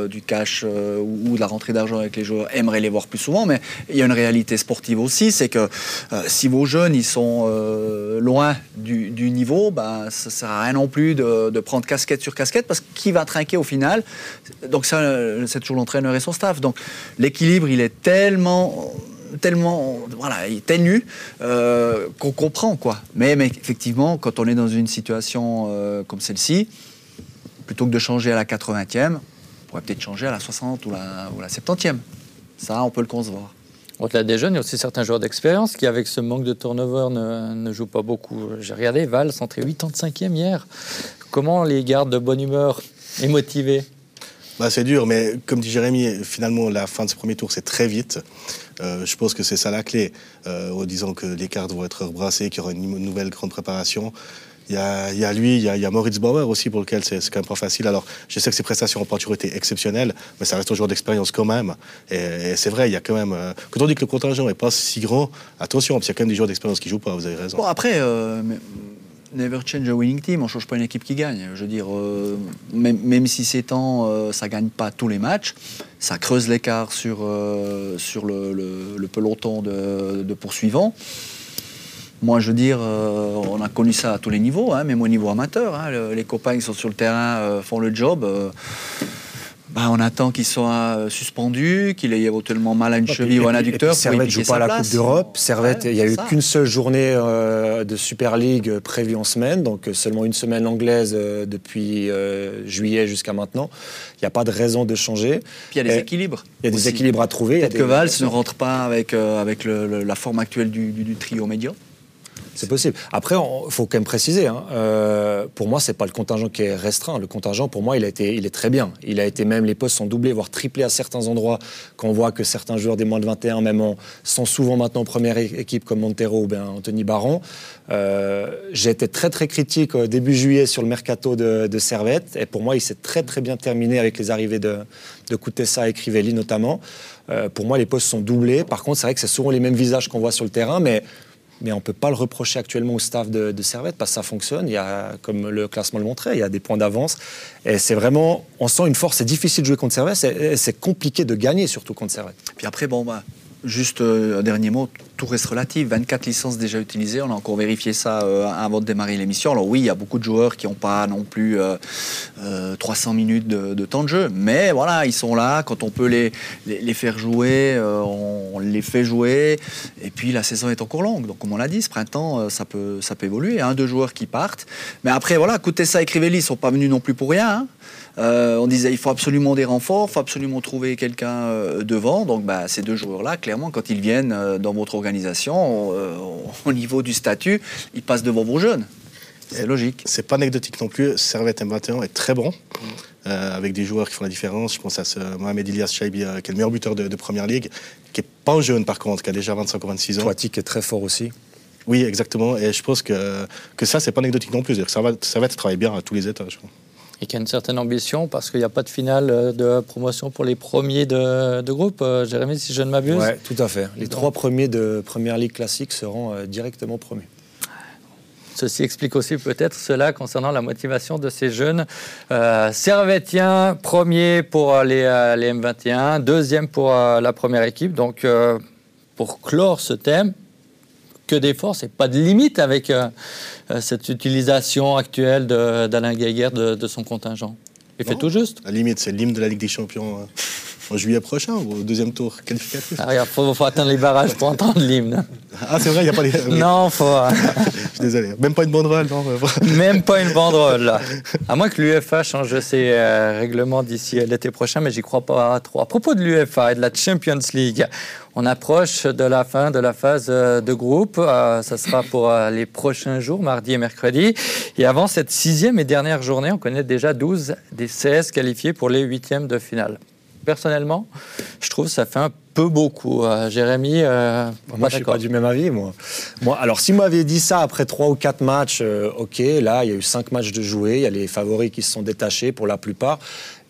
du cash euh, ou, de la rentrée d'argent avec les joueurs aimeraient les voir plus souvent, mais il y a une réalité sportive aussi, c'est que euh, si vos jeunes ils sont euh, loin du, niveau, bah, ça sert à rien non plus de, prendre casquette sur casquette parce qui va trinquer au final? Donc ça, c'est toujours l'entraîneur et son staff. Donc l'équilibre, il est tellement tellement voilà, ténu qu'on comprend quoi. Mais, mais, effectivement, quand on est dans une situation comme celle-ci, plutôt que de changer à la 80e, pourrait peut-être changer à la 60 ou la, ou la 70e. Ça, on peut le concevoir. Au-delà des jeunes, il y a aussi certains joueurs d'expérience qui, avec ce manque de turnover, ne, ne jouent pas beaucoup. J'ai regardé Val, centré 85e hier. Comment les garde de bonne humeur et motivés bah, C'est dur, mais comme dit Jérémy, finalement, la fin de ce premier tour, c'est très vite. Euh, je pense que c'est ça la clé, euh, en disant que les cartes vont être rebrassées, qu'il y aura une nouvelle grande préparation. Il y, a, lui, il y a, Moritz Bauer aussi, pour lequel c'est quand même pas facile. Alors, je sais que ses prestations pas toujours été exceptionnelles, mais ça reste un joueur d'expérience quand même. Et, c'est vrai, il y a quand même. Euh, quand on dit que le contingent n'est pas si grand, attention, parce qu'il y a quand même des joueurs d'expérience qui jouent pas, vous avez raison. Bon, après. Euh, never change a winning team, on ne change pas une équipe qui gagne. Je veux dire, euh, même, si c'est temps, ça ne gagne pas tous les matchs, ça creuse l'écart sur, sur le, peloton de, de poursuivants. Moi, je veux dire, euh, on a connu ça à tous les niveaux, hein, même au niveau amateur. Hein. les copains qui sont sur le terrain euh, font le job. Euh, bah, on attend qu'il soit suspendu, qu'il ait éventuellement mal à une cheville ou un adducteur. Servette ne joue pas à la Coupe d'Europe. Servette, il n'y a eu qu'une seule journée de Super League prévue en semaine, donc seulement une semaine anglaise depuis juillet jusqu'à maintenant. Il n'y a pas de raison de changer. Puis il y a des équilibres. Il y a des équilibres à trouver. Peut-être que Valls ne rentre pas avec, avec la forme actuelle du, du trio médian. C'est possible. Après, il faut quand même préciser, hein, euh, pour moi, c'est pas le contingent qui est restreint. Le contingent, pour moi, il, a été, il est très bien. Il a été même, les postes sont doublés, voire triplés à certains endroits, quand on voit que certains joueurs des moins de 21, même, sont souvent maintenant en première équipe, comme Montero ou bien Anthony Baron. Euh, j'ai été très, très critique au début juillet sur le mercato de, Servette, et pour moi, il s'est très, très bien terminé avec les arrivées de, de et Crivelli, notamment. Euh, pour moi, les postes sont doublés. Par contre, c'est vrai que c'est souvent les mêmes visages qu'on voit sur le terrain, mais mais on ne peut pas le reprocher actuellement au staff de, Servette parce que ça fonctionne. Il y a, comme le classement le montrait, il y a des points d'avance. Et c'est vraiment, on sent une force. C'est difficile de jouer contre Servette. C'est compliqué de gagner surtout contre Servette. Puis après, bon, bah, Juste euh, un dernier mot, tout reste relatif. 24 licences déjà utilisées. On a encore vérifié ça euh, avant de démarrer l'émission. Alors oui, il y a beaucoup de joueurs qui n'ont pas non plus 300 euh, minutes de, temps de jeu. Mais voilà, ils sont là. Quand on peut les, les, faire jouer, on, les fait jouer. Et puis la saison est encore longue. Donc comme on l'a dit, ce printemps, ça peut, ça peut évoluer. Un, deux joueurs qui partent. Mais après, voilà, écoutez ça et Crivelli, ils ne sont pas venus non plus pour rien. Hein. Euh, on disait il faut absolument des renforts, il faut absolument trouver quelqu'un euh, devant. Donc bah, ces deux joueurs-là, clairement, quand ils viennent euh, dans votre organisation, au niveau du statut, ils passent devant vos jeunes. C'est logique. C'est pas anecdotique non plus. Servette M21 est très bon. avec des joueurs qui font la différence. Je pense à ce Mohamed Ilias Chaibi, qui est le meilleur buteur de, Première Ligue, qui est pas jeune par contre, qui a déjà 25 ou 26 ans. Toiti qui est très fort aussi. Oui, exactement. Et je pense que, que ça, c'est pas anecdotique non plus. Servette, Servette travaille bien à tous les étages et qui a une certaine ambition parce qu'il n'y a pas de finale euh, de promotion pour les premiers de, groupe, euh, Jérémy, si je ne m'abuse. Oui, tout à fait. Les trois premiers de Première Ligue classique seront euh, directement promus. Ceci explique aussi peut-être cela concernant la motivation de ces jeunes euh, Servetiens, premier pour les, les, M21, deuxième pour la première équipe. Donc, pour clore ce thème, que d'efforts et pas de limite avec euh, euh, cette utilisation actuelle d'Alain Gaguerre de, son contingent. Il fait tout juste. La limite, c'est l'hymne de la Ligue des Champions. En juillet prochain, au deuxième tour qualificatif. Ah, il faut, faut, attendre les barrages pour entendre l'hymne. Ah, c'est vrai, il n'y a pas les. Non, faut. Je suis désolé. Même pas une banderole, non Même pas une banderole, là. À moins que l'UFA change ses euh, règlements d'ici l'été prochain, mais j'y crois pas trop. À propos de l'UFA et de la Champions League, on approche de la fin de la phase euh, de groupe. Euh, ça sera pour euh, les prochains jours, mardi et mercredi. Et avant cette sixième et dernière journée, on connaît déjà 12 des 16 qualifiés pour les huitièmes de finale. Personnellement, je trouve que ça fait un peu beaucoup. Jérémy, moi je ne suis pas du même avis. Moi. moi alors si vous m'aviez dit ça après trois ou quatre matchs, ok, là il y a eu cinq matchs de jouer, il y a les favoris qui se sont détachés pour la plupart.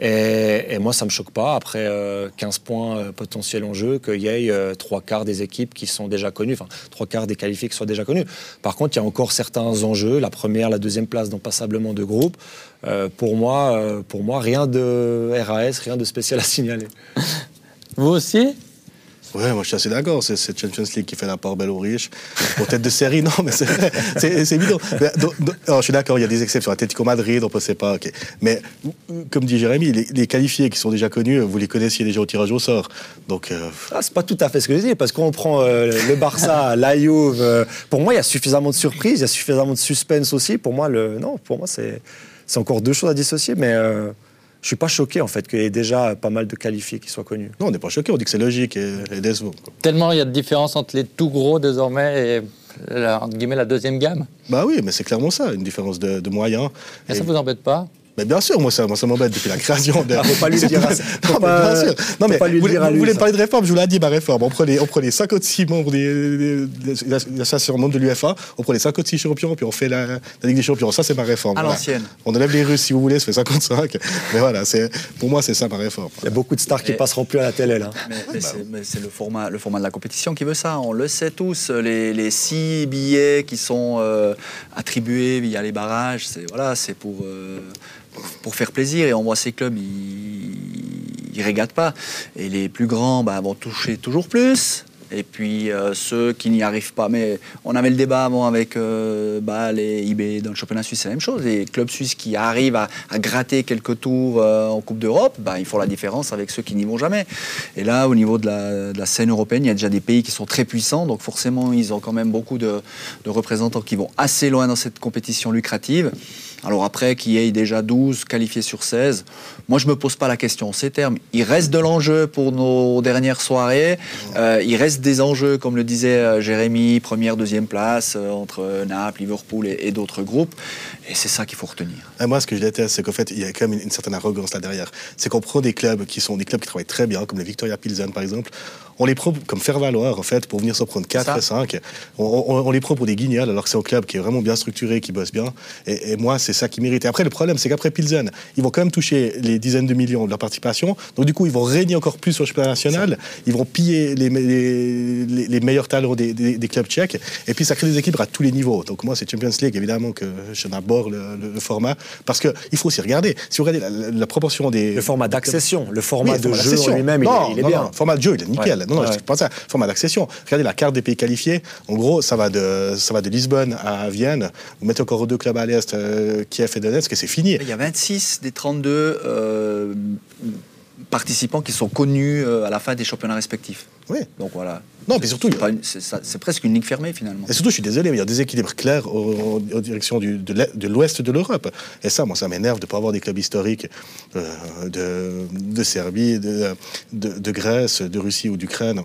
Et, moi, ça ne me choque pas, après 15 euh, points euh, potentiels en jeu, qu'il y ait euh, trois quarts des équipes qui sont déjà connues, enfin trois quarts des qualifiés qui soient déjà connus. Par contre, il y a encore certains enjeux, la première, la deuxième place dans passablement de groupe. pour, moi, pour moi, rien de RAS, rien de spécial à signaler. Vous aussi? Ouais, moi je suis assez d'accord. C'est Champions League qui fait la part belle aux riches. Pour tête de série, non, mais c'est évident. je suis d'accord, il y a des exceptions. Atletico Madrid, on ne sait pas. Mais comme dit Jérémy, les, qualifiés qui sont déjà connus, vous les connaissiez déjà au tirage au sort. Donc, euh... ah, c'est pas tout à fait ce que je dis, parce qu'on prend euh, le Barça, la. Euh, pour moi, il y a suffisamment de surprises, il y a suffisamment de suspense aussi. Pour moi, non, pour moi, c'est encore deux choses à dissocier, mais. Je suis pas choqué en fait qu'il y ait déjà pas mal de qualifiés qui soient connus. Non, on n'est pas choqué, on dit que c'est logique et, et décevant. Tellement il y a de différence entre les tout gros désormais et la, entre guillemets, la deuxième gamme. Bah oui, mais c'est clairement ça, une différence de, de moyens. Et, et ça vous embête pas? Mais bien sûr, moi ça, moi, ça m'embête depuis la création. De... Ah, faut pas lui dire. À... non, pas... bien sûr. Non, mais vous, vous, voulez parler de réforme? Je vous l'ai dit, ma réforme. On prenait, on prenait 5 ou 6 membres des, l'association membre de l'UFA, on prenait 5 ou 6 champions, puis on fait la, la Ligue des champions. Ça, c'est ma réforme. À l'ancienne. On enlève les Russes si vous voulez, ça fait 55. Mais voilà, c'est, pour moi, c'est ça ma réforme. Il y a beaucoup de stars qui passeront plus à la télé, là. Mais, mais bah, c'est, le, format, le format de la compétition qui veut ça. On le sait tous. Les, les 6 billets qui sont euh, attribués via les barrages, c'est, voilà, c'est pour. Euh, pour faire plaisir et on voit ces clubs, ils, ils régatent pas. Et les plus grands bah, vont toucher toujours plus. Et puis euh, ceux qui n'y arrivent pas. Mais on avait le débat avant avec euh, bah, les IB dans le championnat suisse, c'est la même chose. Les clubs suisses qui arrivent à, gratter quelques tours euh, en Coupe d'Europe, bah, ils font la différence avec ceux qui n'y vont jamais. Et là, au niveau de la, scène européenne, il y a déjà des pays qui sont très puissants. Donc forcément, ils ont quand même beaucoup de représentants qui vont assez loin dans cette compétition lucrative. Alors après, qu'il y ait déjà 12 qualifiés sur 16, moi je ne me pose pas la question. Ces termes, il reste de l'enjeu pour nos dernières soirées. Euh, il reste des enjeux, comme le disait euh, Jérémy, première, deuxième place euh, entre Naples, Liverpool et, d'autres groupes. Et c'est ça qu'il faut retenir. Et moi, ce que je déteste, c'est qu'en fait, il y a quand même une, une certaine arrogance là derrière. C'est qu'on prend des clubs qui sont des clubs qui travaillent très bien, comme le Victoria Pilsen par exemple on les prend comme faire valoir en fait pour venir s'en prendre 4 et 5. On, les prend pour des guignols alors que c'est un club qui est vraiment bien structuré, qui bosse bien. Et, moi, c'est ça qui mérite. Et après, le problème, c'est qu'après Pilsen, ils vont quand même toucher les dizaines de millions de leur participation. Donc du coup, ils vont régner encore plus sur le championnat national. Ils vont piller les, les, meilleurs talents des, clubs tchèques. Et puis ça crée des équipes à tous les niveaux. Donc moi, c'est Champions League évidemment que je n'aborde le, format parce que il faut aussi regarder. Si vous regardez la, proportion des le format d'accession, le format de jeu lui-même, il, est bien. Le format de jeu, il est nickel. Non, non, pas ça. Format d'accession. Regardez la carte des pays qualifiés. En gros, ça va de, ça va de Lisbonne à Vienne. Vous mettez encore deux clubs à l'Est, euh, Kiev et Donetsk, et c'est fini. Il y a 26 des 32 euh, participants qui sont connus euh, à la fin des championnats respectifs. Oui. Donc voilà. Non, mais surtout. C'est presque une ligue fermée finalement. Et surtout, je suis désolé, mais il y a des équilibres clairs en direction du, de l'ouest de l'Europe. Et ça, moi, ça m'énerve de ne pas avoir des clubs historiques de, de, Serbie, de, de, Grèce, de Russie ou d'Ukraine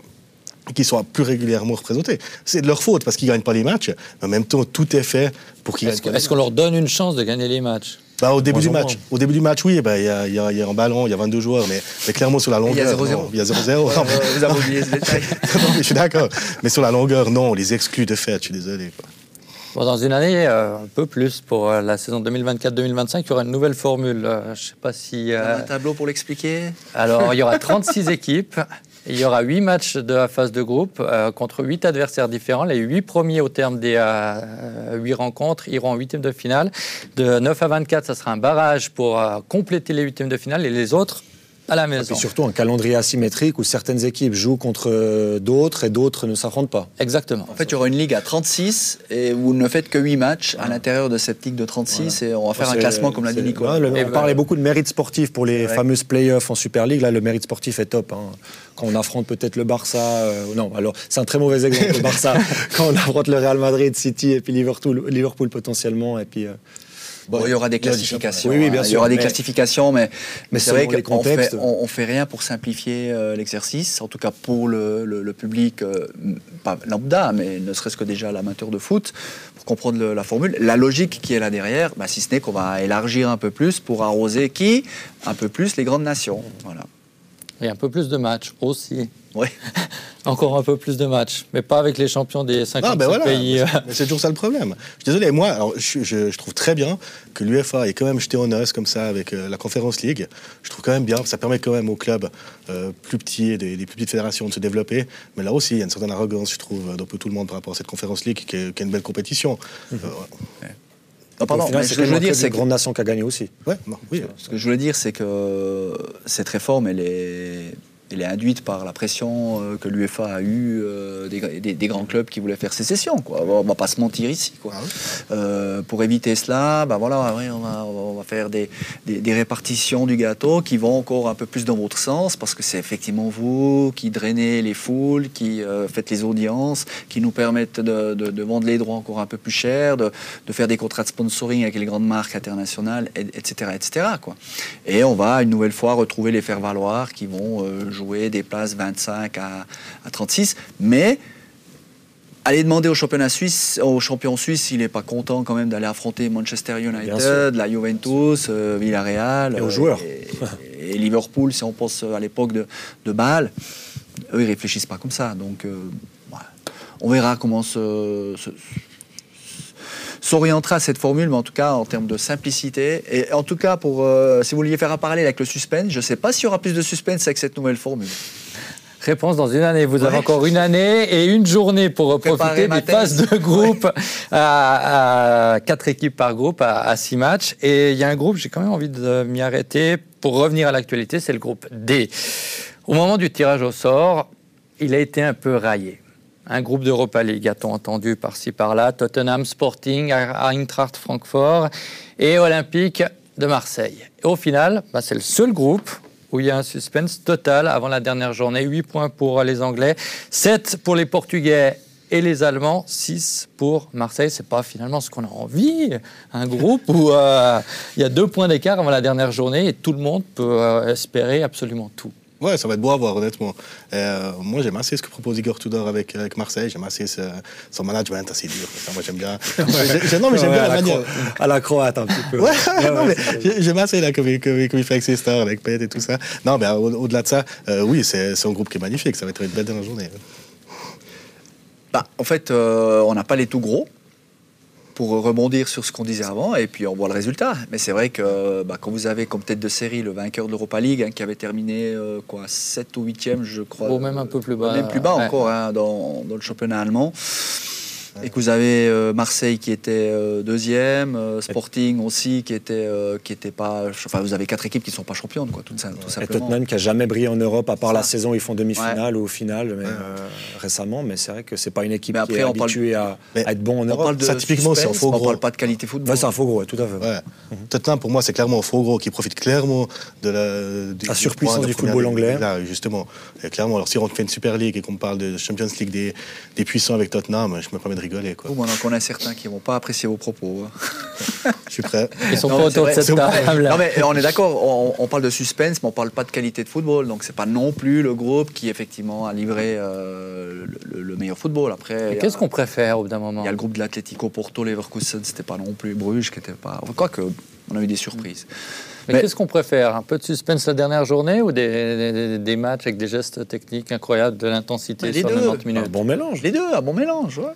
qui soient plus régulièrement représentés. C'est de leur faute parce qu'ils ne gagnent pas les matchs. Mais en même temps, tout est fait pour qu'ils gagnent. Est-ce qu'on leur donne une chance de gagner les matchs? Bah, au début du match. Au début du match, oui, bah, il bah, y, y, y, a un ballon, il y a 22 joueurs, mais, mais clairement sur la longueur. Il y a 0-0. Il y a 0-0. vous avez oublié ce détail. je suis d'accord. Mais sur la longueur, non, on les exclut de fait, je suis désolé. Bon, dans une année, euh, un peu plus pour euh, la saison 2024-2025, il y aura une nouvelle formule. Euh, je ne sais pas si. Un tableau pour l'expliquer Alors, il y aura 36 équipes. Il y aura huit matchs de la phase de groupe euh, contre huit adversaires différents. Les huit premiers au terme des euh, huit rencontres iront en huitième de finale. De 9 à 24, ça sera un barrage pour euh, compléter les huitièmes de finale et les autres à la Et puis surtout un calendrier asymétrique où certaines équipes jouent contre euh, d'autres et d'autres ne s'affrontent pas. Exactement. En fait, il y aura une ligue à 36 et vous ne faites que 8 matchs à l'intérieur de cette ligue de 36 et on va faire un classement comme l'a dit Nico. ouais, le- on ben- parlait beaucoup de mérite sportif pour les vrai. fameuses playoffs en Super League. Là, le mérite sportif est top. hein. Quand on affronte peut-être le Barça, euh, non, alors c'est un très mauvais exemple le Barça. Quand on affronte le Real Madrid, City et puis Liverpool, Liverpool potentiellement et puis. euh, Bon, il y aura des des classifications. Oui, oui, bien hein. Il y sûr, aura des mais- classifications, mais, mais c'est vrai qu'on fait, contextes. on, on fait rien pour simplifier euh, l'exercice, en tout cas pour le, le- le public, euh, pas lambda, mais ne serait-ce que déjà l'amateur de foot, pour comprendre le- la formule. La logique qui est là derrière, bah, si ce n'est qu'on va élargir un peu plus pour arroser qui? Un peu plus les grandes nations. Voilà. Et un peu plus de matchs aussi. Ouais. Encore un peu plus de matchs, mais pas avec les champions des 50 Ah ben voilà, pays. c'est toujours ça le problème. Je suis désolé, moi, alors, je, je- je trouve très bien que l'UFA ait quand même jeté en os comme ça avec euh, la Conference League. Je trouve quand même bien, ça permet quand même aux clubs euh, plus petits, et des, des plus petites fédérations de se développer. Mais là aussi, il y a une certaine arrogance, je trouve, d'un peu tout le monde par rapport à cette Conference League qui est, qui est une belle compétition. Euh, Non, pardon, final, mais c'est ce que je veux dire, c'est que de grande nation qui a gagné aussi. ouais, non, oui. Ce que je voulais dire, c'est que cette réforme, elle est, elle est induite par la pression euh, que l'UEFA a eue euh, des, des- des grands clubs qui voulaient faire sécession. Quoi. On va pas se mentir ici. Quoi. Ah oui. Euh, pour éviter cela, bah voilà, ouais, on, va, on va faire des, des- répartitions du gâteau qui vont encore un peu plus dans votre sens, parce que c'est effectivement vous qui drainez les foules, qui faites les audiences, qui nous permettent de, de- de vendre les droits encore un peu plus cher, de, de faire des contrats de sponsoring avec les grandes marques internationales, et- etc. etc. quoi. Et on va une nouvelle fois retrouver les faire-valoir qui vont jouer des places 25 à, à 36, mais Allez demander au championnat suisse, au champion suisse s'il n'est pas content quand même d'aller affronter Manchester. United, la Juventus, euh, Villarreal Et aux euh, joueurs. et, et Liverpool si on pense à l'époque de, de Bâle. Eux ils réfléchissent pas comme ça, donc euh, on verra comment se- se- s'orientera cette formule, mais en tout cas en termes de simplicité. Et en tout cas, pour, euh, si vous vouliez faire un parallèle avec le suspense, je ne sais pas s'il y aura plus de suspense avec cette nouvelle formule. Réponse dans une année. Vous avez encore une année et une journée pour Préparer profiter des phases de groupe à, à quatre équipes par groupe, à, à six matchs. Et il y a un groupe, j'ai quand même envie de m'y arrêter pour revenir à l'actualité, c'est le groupe D. Au moment du tirage au sort, il a été un peu raillé. Un groupe d'Europa League, a-t-on entendu par-ci par-là, Tottenham Sporting, Eintracht Francfort et Olympique de Marseille. Et au final, bah, c'est le seul groupe où il y a un suspense total avant la dernière journée. 8 points pour les Anglais, 7 pour les Portugais et les Allemands, 6 pour Marseille. C'est pas finalement ce qu'on a envie. Un groupe où euh, il y a deux points d'écart avant la dernière journée et tout le monde peut euh, espérer absolument tout. Ouais, ça va être beau à voir, honnêtement. Euh, moi, j'aime assez ce que propose Igor Tudor avec, avec Marseille. J'aime assez ce- son management assez dur. Ça, moi, j'aime bien. Non, mais j'aime Ouais, bien à la la manière. à la croate un petit peu. Ouais, non, mais j'aime assez là, comme, il- comme, il- comme il fait avec ses stars, avec Payet et tout ça. Non, mais au- au-delà de ça, euh, oui, c'est c'est un groupe qui est magnifique. Ça va être une belle dernière journée. Bah, en fait, euh, on n'a pas les tout gros pour rebondir sur ce qu'on disait avant, et puis on voit le résultat. Mais c'est vrai que bah, quand vous avez comme tête de série le vainqueur de l'Europa League, hein, qui avait terminé euh, quoi, 7 ou 8e, je crois. Ou même un peu plus bas. Même plus bas Ouais. encore hein, dans, dans le championnat allemand. Et que vous avez euh, Marseille qui était euh, deuxième, euh, Sporting aussi qui était, euh, qui était pas. Enfin, vous avez quatre équipes qui ne sont pas championnes, quoi, tout, ça, tout Et simplement. Tottenham qui a jamais brillé en Europe à part Ça. la saison où ils font demi-finale ou finale mais, euh, récemment mais c'est vrai que c'est pas une équipe Mais qui après, est on parle- habituée à, être bon en On Europe. parle de Ça, typiquement, c'est un faux mais On gros. parle pas de qualité football. Ouais, c'est un faux gros, tout à fait. Ouais. Tottenham, pour moi, c'est clairement un faux gros qui profite clairement de la, du- La surpuissance du football anglais. Là, justement. Et clairement, alors si on fait une Super League et qu'on parle de Champions League des, des puissants avec Tottenham, je me permets de rigoler. Quoi. Oh, on connaît certains qui vont pas apprécier vos propos. hein. Je suis prêt. Ils sont Non, pas autour de cette table. Non, mais on est d'accord, on, on parle de suspense, mais on parle pas de qualité de football. Donc c'est pas non plus le groupe qui effectivement a livré euh, le, le meilleur football. Après, a- Qu'est-ce qu'on préfère au bout d'un moment il y a le groupe de l'Atlético Porto, Leverkusen, c'était pas non plus Bruges, qui était pas. Enfin, quoi que, on a eu des surprises. Mais, Mais- qu'est-ce qu'on préfère Un peu de suspense la dernière journée ou des, des- des matchs avec des gestes techniques incroyables, de l'intensité sur deux. 90 Un minutes bon mélange. Les deux, un bon mélange, ouais,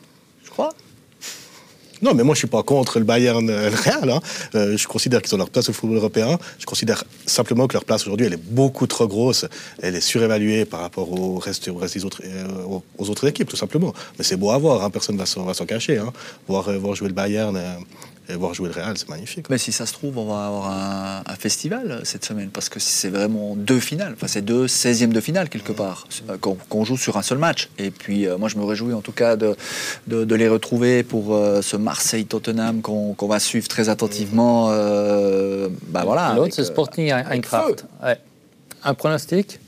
Non, mais moi, je suis pas contre le Bayern euh, Real. hein. Euh, je considère qu'ils ont leur place au football européen. Je considère simplement que leur place aujourd'hui, elle est beaucoup trop grosse. Elle est surévaluée par rapport au reste, euh, aux- autres équipes, tout simplement. Mais c'est beau à voir. hein. Personne ne va s'en cacher. Hein. Voir jouer le Bayern. Euh, et voir jouer le Real, c'est magnifique. Mais si ça se trouve, on va avoir un, festival cette semaine, parce que c'est vraiment deux finales, enfin c'est deux 16e de finale quelque part, euh, qu'on joue sur un seul match. Et puis euh, moi je me réjouis en tout cas de, de, les retrouver pour euh, ce Marseille-Tottenham qu'on va suivre très attentivement. bah voilà. L'autre c'est Sporting Eintracht. Ouais. Un pronostic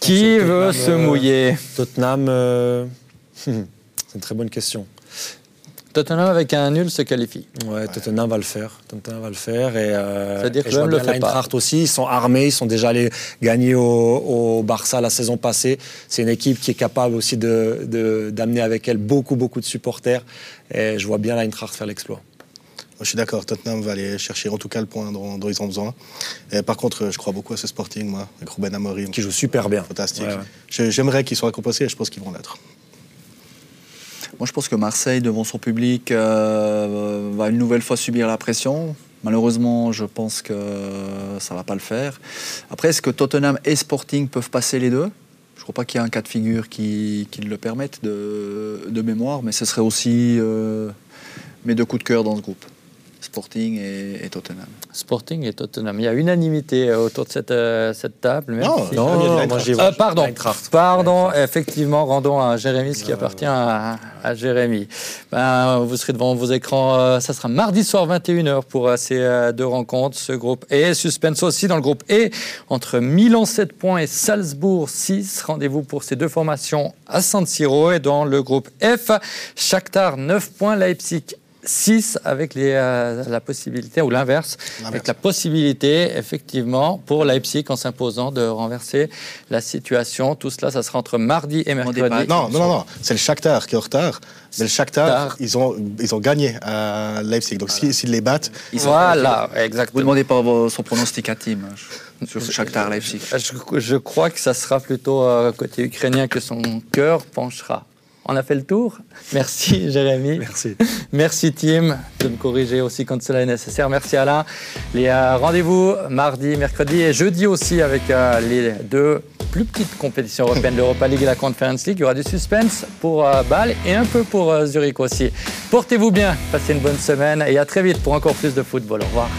Qui veut se mouiller? Tottenham, c'est une très bonne question. Tottenham avec un nul se qualifie. Ouais, Tottenham va le faire. Tottenham va le faire. Et, euh, C'est-à-dire que je le fait pas. aussi, ils sont armés, ils sont déjà allés gagner au, Barça la saison passée. C'est une équipe qui est capable aussi d'amener de, d'amener avec elle beaucoup, beaucoup de supporters. Et je vois bien l'Eintracht faire l'exploit. Je suis d'accord, Tottenham va aller chercher en tout cas le point dont, ils ont besoin. Et par contre, je crois beaucoup à ce Sporting, moi, avec Ruben Amorim. Qui joue super bien. Fantastique. J'aimerais qu'ils soient récompensés et je pense qu'ils vont l'être. Moi, je pense que Marseille, devant son public, euh, va une nouvelle fois subir la pression. Malheureusement, je pense que ça ne va pas le faire. Après, est-ce que Tottenham et Sporting peuvent passer les deux? Je ne crois pas qu'il y ait un cas de figure qui, le permette de, mémoire, mais ce serait aussi euh, mes deux coups de cœur dans ce groupe. Sporting et, Tottenham. Sporting et Tottenham. Il y a unanimité euh, autour de cette, euh, cette table. Non, non, euh, pardon, pardon, effectivement, rendons à Jérémy ce qui appartient à, Jérémy. Ben, vous serez devant vos écrans, ça sera mardi soir 21h pour ces deux rencontres, ce groupe et suspense aussi dans le groupe E entre Milan 7 points et Salzbourg 6. Rendez-vous pour ces deux formations à San Siro et dans le groupe F, Shakhtar 9 points, Leipzig 6 avec les, euh, la possibilité, ou l'inverse, avec la possibilité, effectivement, pour Leipzig en s'imposant de renverser la situation. Tout cela, ça sera entre mardi et mercredi. Non, non, non, c'est le Shakhtar qui est en retard. Mais le Shakhtar, ils ont, ils ont gagné à Leipzig. Donc s'ils les battent... voilà, exactement. Vous demandez pas son pronostic à Tim hein, sur Shakhtar Leipzig. Je, je, crois que ça sera plutôt euh, côté ukrainien que son cœur penchera. On a fait le tour. Merci Jérémy. Merci. Merci Tim de me corriger aussi quand cela est nécessaire. Merci Alain. Les euh, rendez-vous mardi, mercredi et jeudi aussi avec euh, les deux plus petites compétitions européennes, l'Europa League et la Conference League. Il y aura du suspense pour euh, Bâle et un peu pour Zurich aussi. Portez-vous bien, passez une bonne semaine et à très vite pour encore plus de football. Au revoir.